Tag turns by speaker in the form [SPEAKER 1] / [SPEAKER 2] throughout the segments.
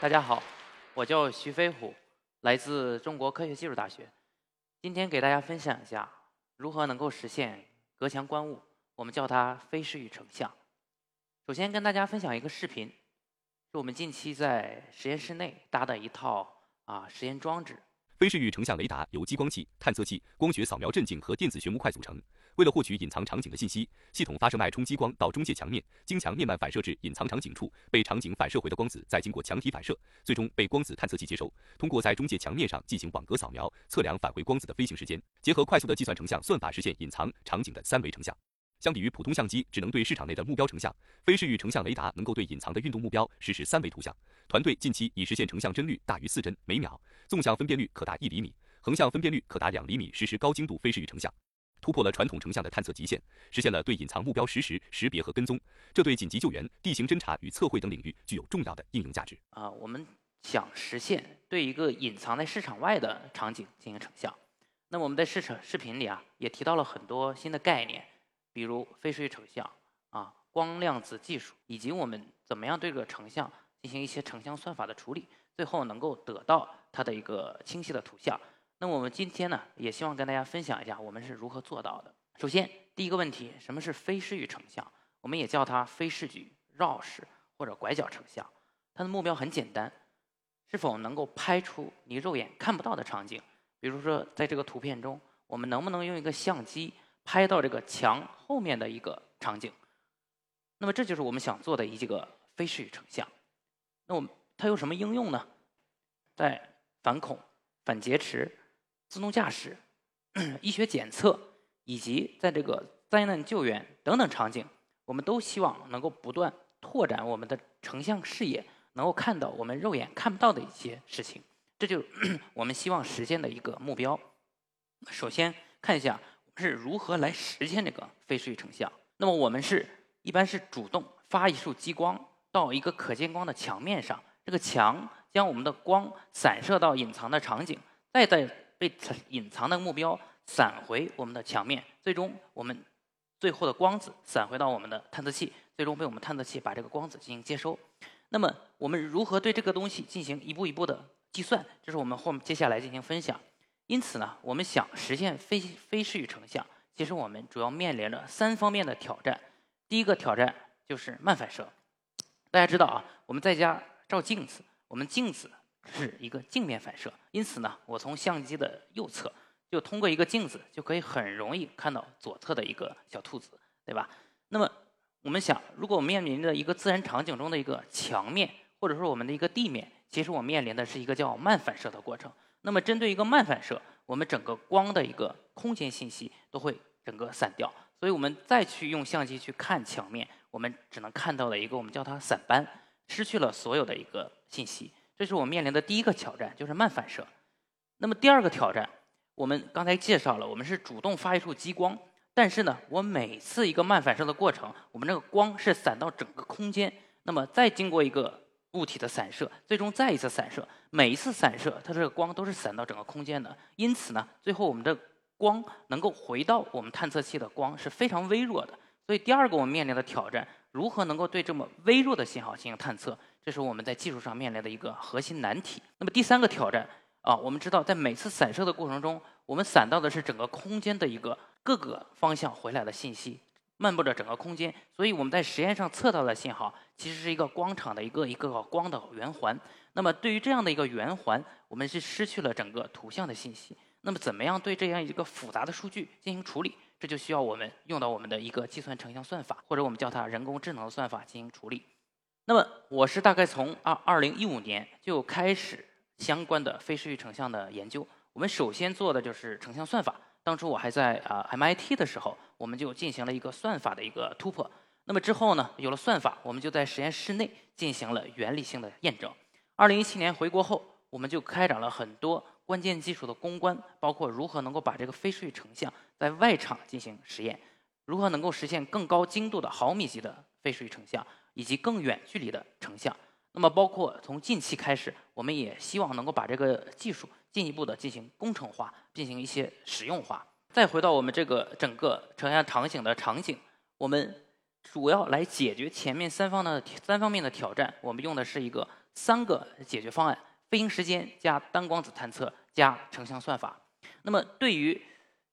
[SPEAKER 1] 大家好，我叫徐飞虎，来自中国科学技术大学。今天给大家分享一下如何能够实现隔墙观物，我们叫它非视域成像。首先跟大家分享一个视频，是我们近期在实验室内搭的一套啊实验装置。
[SPEAKER 2] 非视域成像雷达由激光器、探测器、光学扫描阵镜和电子学模块组成。为了获取隐藏场景的信息，系统发射脉冲激光到中介墙面，经墙面慢反射至隐藏场景处，被场景反射回的光子再经过墙体反射，最终被光子探测器接收，通过在中介墙面上进行网格扫描，测量返回光子的飞行时间，结合快速的计算成像算法，实现隐藏场景的三维成像。相比于普通相机只能对市场内的目标成像，非视域成像雷达能够对隐藏的运动目标实施三维图像。团队近期已实现成像帧率大于四帧每秒，纵向分辨率可达一厘米，横向分辨率可达两厘米，实施高精度非视域成像，突破了传统成像的探测极限，实现了对隐藏目标实时识别和跟踪。这对紧急救援、地形侦察与测绘等领域具有重要的应用价值。
[SPEAKER 1] 啊，我们想实现对一个隐藏在市场外的场景进行成像。那么我们在视场视频里啊，也提到了很多新的概念。比如非视域成像啊，光量子技术，以及我们怎么样对这个成像进行一些成像算法的处理，最后能够得到它的一个清晰的图像。那我们今天呢，也希望跟大家分享一下我们是如何做到的。首先，第一个问题，什么是非视域成像？我们也叫它非视距、绕视或者拐角成像。它的目标很简单，是否能够拍出你肉眼看不到的场景？比如说，在这个图片中，我们能不能用一个相机？拍到这个墙后面的一个场景，那么这就是我们想做的一个非视域成像。那我们它有什么应用呢？在反恐、反劫持、自动驾驶、医学检测以及在这个灾难救援等等场景，我们都希望能够不断拓展我们的成像视野，能够看到我们肉眼看不到的一些事情。这就 我们希望实现的一个目标。首先看一下。是如何来实现这个非视域成像？那么我们是一般是主动发一束激光到一个可见光的墙面上，这个墙将我们的光散射到隐藏的场景，再在被隐藏的目标散回我们的墙面，最终我们最后的光子散回到我们的探测器，最终被我们探测器把这个光子进行接收。那么我们如何对这个东西进行一步一步的计算？这是我们后面接下来进行分享。因此呢，我们想实现非非视域成像，其实我们主要面临着三方面的挑战。第一个挑战就是慢反射。大家知道啊，我们在家照镜子，我们镜子是一个镜面反射，因此呢，我从相机的右侧就通过一个镜子就可以很容易看到左侧的一个小兔子，对吧？那么我们想，如果我面临着一个自然场景中的一个墙面，或者说我们的一个地面，其实我面临的是一个叫慢反射的过程。那么，针对一个慢反射，我们整个光的一个空间信息都会整个散掉，所以我们再去用相机去看墙面，我们只能看到了一个我们叫它散斑，失去了所有的一个信息。这是我面临的第一个挑战，就是慢反射。那么第二个挑战，我们刚才介绍了，我们是主动发一束激光，但是呢，我每次一个慢反射的过程，我们这个光是散到整个空间，那么再经过一个。物体的散射，最终再一次散射，每一次散射，它这个光都是散到整个空间的。因此呢，最后我们的光能够回到我们探测器的光是非常微弱的。所以第二个我们面临的挑战，如何能够对这么微弱的信号进行探测，这是我们在技术上面临的一个核心难题。那么第三个挑战啊，我们知道在每次散射的过程中，我们散到的是整个空间的一个各个方向回来的信息。漫步着整个空间，所以我们在实验上测到的信号其实是一个光场的一个一个光的圆环。那么对于这样的一个圆环，我们是失去了整个图像的信息。那么怎么样对这样一个复杂的数据进行处理？这就需要我们用到我们的一个计算成像算法，或者我们叫它人工智能算法进行处理。那么我是大概从二二零一五年就开始相关的非视域成像的研究。我们首先做的就是成像算法。当初我还在啊 MIT 的时候，我们就进行了一个算法的一个突破。那么之后呢，有了算法，我们就在实验室内进行了原理性的验证。二零一七年回国后，我们就开展了很多关键技术的攻关，包括如何能够把这个非视域成像在外场进行实验，如何能够实现更高精度的毫米级的非视域成像，以及更远距离的成像。那么包括从近期开始，我们也希望能够把这个技术。进一步的进行工程化，进行一些实用化。再回到我们这个整个成像场景的场景，我们主要来解决前面三方的三方面的挑战，我们用的是一个三个解决方案：飞行时间加单光子探测加成像算法。那么对于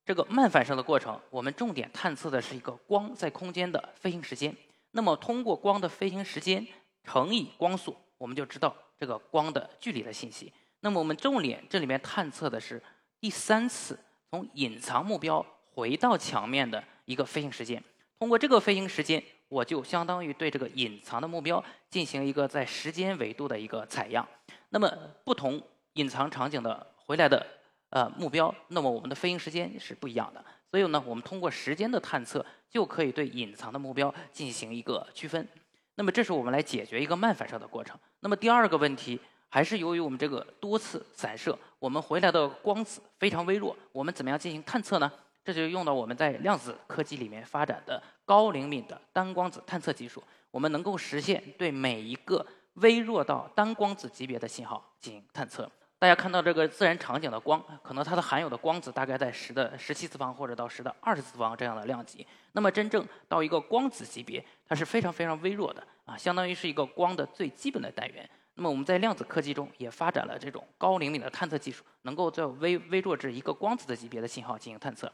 [SPEAKER 1] 这个慢反射的过程，我们重点探测的是一个光在空间的飞行时间。那么通过光的飞行时间乘以光速，我们就知道这个光的距离的信息。那么我们重点这里面探测的是第三次从隐藏目标回到墙面的一个飞行时间。通过这个飞行时间，我就相当于对这个隐藏的目标进行一个在时间维度的一个采样。那么不同隐藏场景的回来的。呃，目标，那么我们的飞行时间是不一样的，所以呢，我们通过时间的探测就可以对隐藏的目标进行一个区分。那么，这是我们来解决一个慢反射的过程。那么，第二个问题还是由于我们这个多次散射，我们回来的光子非常微弱，我们怎么样进行探测呢？这就用到我们在量子科技里面发展的高灵敏的单光子探测技术，我们能够实现对每一个微弱到单光子级别的信号进行探测。大家看到这个自然场景的光，可能它的含有的光子大概在十的十七次方或者到十的二十次方这样的量级。那么真正到一个光子级别，它是非常非常微弱的啊，相当于是一个光的最基本的单元。那么我们在量子科技中也发展了这种高灵敏的探测技术，能够在微微弱至一个光子的级别的信号进行探测。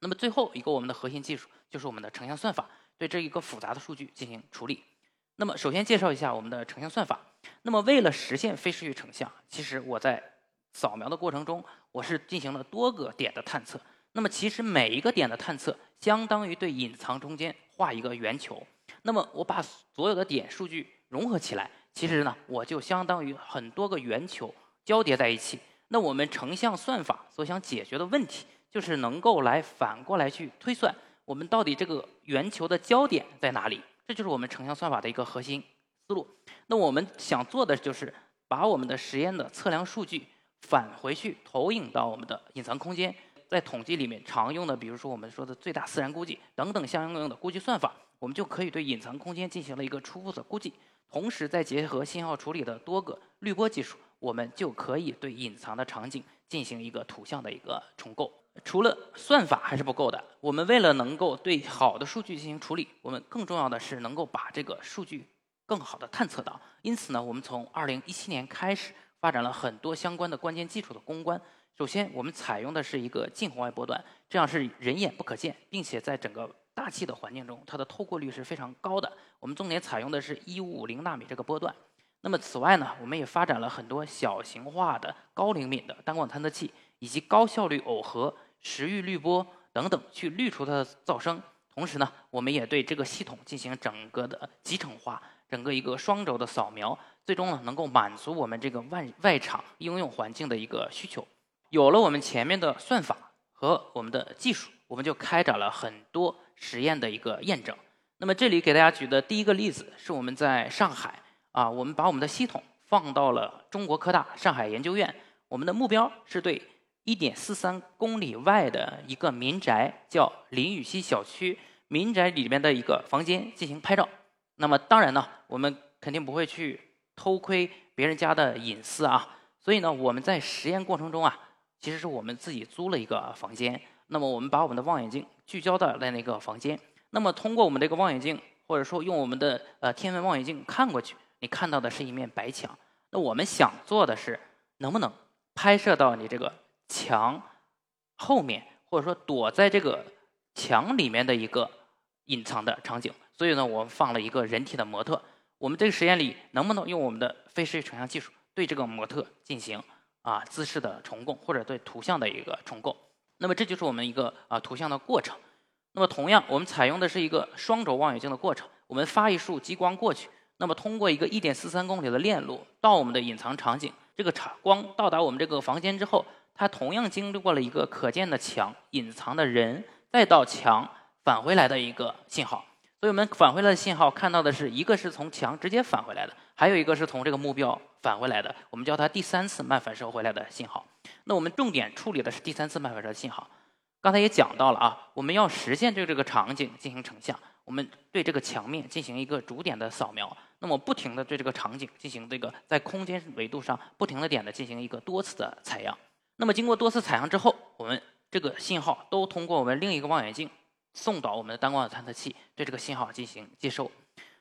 [SPEAKER 1] 那么最后一个我们的核心技术就是我们的成像算法，对这一个复杂的数据进行处理。那么首先介绍一下我们的成像算法。那么为了实现非视域成像，其实我在扫描的过程中，我是进行了多个点的探测。那么其实每一个点的探测，相当于对隐藏中间画一个圆球。那么我把所有的点数据融合起来，其实呢，我就相当于很多个圆球交叠在一起。那我们成像算法所想解决的问题，就是能够来反过来去推算，我们到底这个圆球的焦点在哪里。这就是我们成像算法的一个核心思路。那我们想做的就是把我们的实验的测量数据返回去投影到我们的隐藏空间，在统计里面常用的，比如说我们说的最大自然估计等等相应用的估计算法，我们就可以对隐藏空间进行了一个初步的估计。同时再结合信号处理的多个滤波技术，我们就可以对隐藏的场景进行一个图像的一个重构。除了算法还是不够的，我们为了能够对好的数据进行处理，我们更重要的是能够把这个数据更好的探测到。因此呢，我们从2017年开始发展了很多相关的关键技术的攻关。首先，我们采用的是一个近红外波段，这样是人眼不可见，并且在整个大气的环境中，它的透过率是非常高的。我们重点采用的是1550纳米这个波段。那么此外呢，我们也发展了很多小型化的高灵敏的单光探测器，以及高效率耦合。时域滤波等等，去滤除它的噪声。同时呢，我们也对这个系统进行整个的集成化，整个一个双轴的扫描，最终呢能够满足我们这个外外场应用环境的一个需求。有了我们前面的算法和我们的技术，我们就开展了很多实验的一个验证。那么这里给大家举的第一个例子是我们在上海啊，我们把我们的系统放到了中国科大上海研究院，我们的目标是对。一点四三公里外的一个民宅叫林雨溪小区，民宅里面的一个房间进行拍照。那么当然呢，我们肯定不会去偷窥别人家的隐私啊。所以呢，我们在实验过程中啊，其实是我们自己租了一个房间。那么我们把我们的望远镜聚焦到在那个房间。那么通过我们这个望远镜，或者说用我们的呃天文望远镜看过去，你看到的是一面白墙。那我们想做的是，能不能拍摄到你这个？墙后面，或者说躲在这个墙里面的一个隐藏的场景，所以呢，我们放了一个人体的模特。我们这个实验里能不能用我们的非视觉成像技术对这个模特进行啊姿势的重构，或者对图像的一个重构？那么这就是我们一个啊图像的过程。那么同样，我们采用的是一个双轴望远镜的过程。我们发一束激光过去，那么通过一个一点四三公里的链路到我们的隐藏场景，这个场光到达我们这个房间之后。它同样经历过了一个可见的墙、隐藏的人，再到墙返回来的一个信号。所以我们返回来的信号看到的是一个是从墙直接返回来的，还有一个是从这个目标返回来的。我们叫它第三次慢反射回来的信号。那我们重点处理的是第三次慢反射信号。刚才也讲到了啊，我们要实现对这个场景进行成像，我们对这个墙面进行一个主点的扫描，那么不停的对这个场景进行这个在空间维度上不停的点的进行一个多次的采样。那么经过多次采样之后，我们这个信号都通过我们另一个望远镜送到我们的单光子探测器，对这个信号进行接收。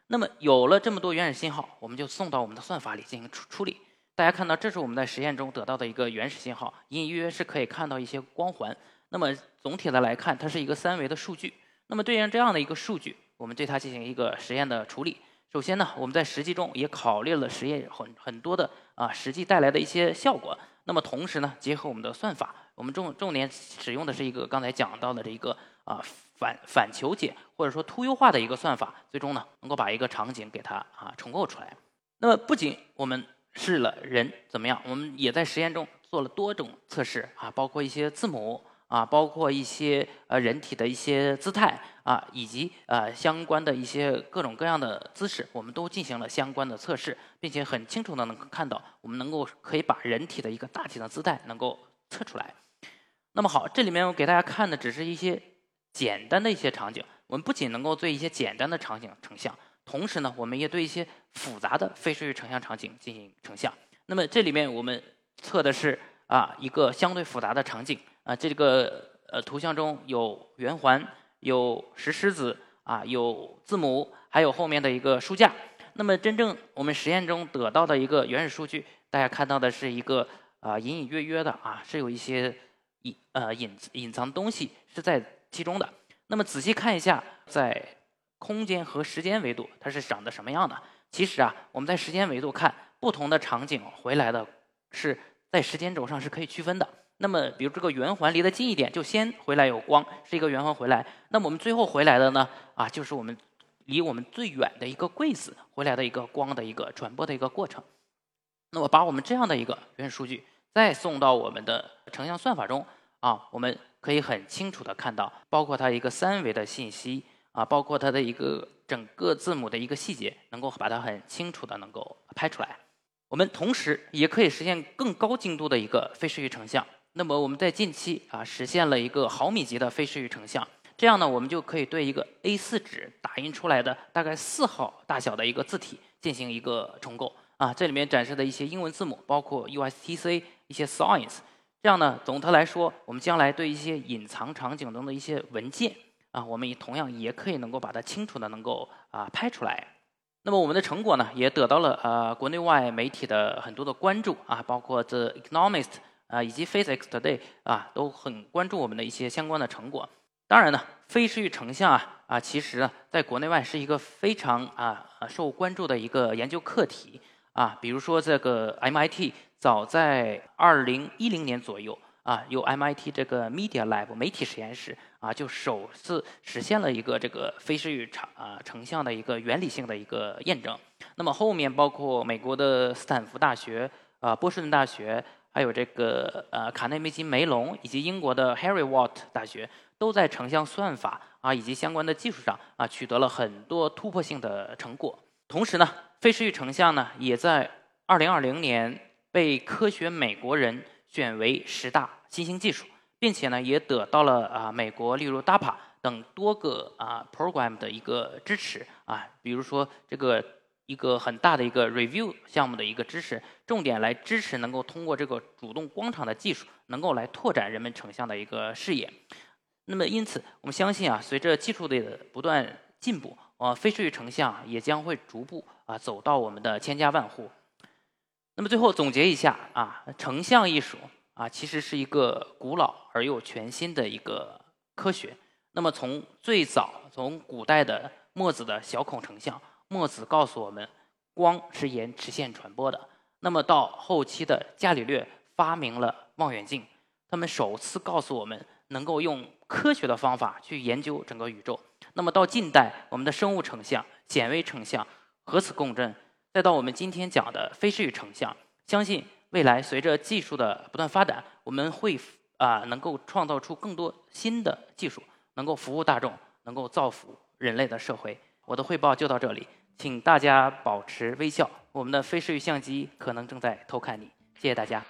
[SPEAKER 1] 那么有了这么多原始信号，我们就送到我们的算法里进行处处理。大家看到，这是我们在实验中得到的一个原始信号，隐隐约约是可以看到一些光环。那么总体的来看，它是一个三维的数据。那么对应这样的一个数据，我们对它进行一个实验的处理。首先呢，我们在实际中也考虑了实验很很多的啊实际带来的一些效果。那么同时呢，结合我们的算法，我们重重点使用的是一个刚才讲到的这一个啊反反求解或者说凸优化的一个算法，最终呢能够把一个场景给它啊重构出来。那么不仅我们试了人怎么样，我们也在实验中做了多种测试啊，包括一些字母啊，包括一些呃人体的一些姿态啊，以及呃相关的一些各种各样的姿势，我们都进行了相关的测试，并且很清楚的能看到，我们能够可以把人体的一个大体的姿态能够测出来。那么好，这里面我给大家看的只是一些简单的一些场景，我们不仅能够对一些简单的场景成像，同时呢，我们也对一些复杂的非数据成像场景进行成像。那么这里面我们测的是啊一个相对复杂的场景啊，这个呃图像中有圆环，有石狮子啊，有字母，还有后面的一个书架。那么真正我们实验中得到的一个原始数据，大家看到的是一个啊隐隐约约的啊是有一些隐呃隐隐藏东西是在其中的。那么仔细看一下，在空间和时间维度它是长得什么样的？其实啊，我们在时间维度看不同的场景回来的，是在时间轴上是可以区分的。那么，比如这个圆环离得近一点，就先回来有光，是一个圆环回来。那么我们最后回来的呢，啊，就是我们离我们最远的一个柜子回来的一个光的一个传播的一个过程。那么把我们这样的一个原始数据再送到我们的成像算法中啊，我们可以很清楚的看到，包括它一个三维的信息啊，包括它的一个整个字母的一个细节，能够把它很清楚的能够拍出来。我们同时也可以实现更高精度的一个非视域成像。那么我们在近期啊实现了一个毫米级的非视域成像，这样呢我们就可以对一个 A4 纸打印出来的大概四号大小的一个字体进行一个重构啊。这里面展示的一些英文字母，包括 USTC 一些 Science，这样呢总的来说，我们将来对一些隐藏场景中的一些文件啊，我们也同样也可以能够把它清楚的能够啊拍出来。那么我们的成果呢也得到了呃国内外媒体的很多的关注啊，包括 The Economist。啊，以及 Physics Today 啊，都很关注我们的一些相关的成果。当然呢，非视域成像啊啊，其实呢，在国内外是一个非常啊受关注的一个研究课题啊。比如说这个 MIT 早在二零一零年左右啊，由 MIT 这个 Media Lab 媒体实验室啊，就首次实现了一个这个非视域成啊成像的一个原理性的一个验证。那么后面包括美国的斯坦福大学啊，波士顿大学。还有这个呃卡内基梅隆以及英国的 Harry Watt 大学都在成像算法啊以及相关的技术上啊取得了很多突破性的成果。同时呢，非视域成像呢也在2020年被科学美国人选为十大新兴技术，并且呢也得到了啊美国例如 DAPA 等多个啊 program 的一个支持啊，比如说这个。一个很大的一个 review 项目的一个支持，重点来支持能够通过这个主动光场的技术，能够来拓展人们成像的一个视野。那么，因此我们相信啊，随着技术的不断进步，呃，非视域成像也将会逐步啊走到我们的千家万户。那么最后总结一下啊，成像艺术啊，其实是一个古老而又全新的一个科学。那么从最早从古代的墨子的小孔成像。墨子告诉我们，光是沿直线传播的。那么到后期的伽利略发明了望远镜，他们首次告诉我们能够用科学的方法去研究整个宇宙。那么到近代，我们的生物成像、显微成像、核磁共振，再到我们今天讲的非视域成像，相信未来随着技术的不断发展，我们会啊能够创造出更多新的技术，能够服务大众，能够造福人类的社会。我的汇报就到这里。请大家保持微笑，我们的非视域相机可能正在偷看你。谢谢大家。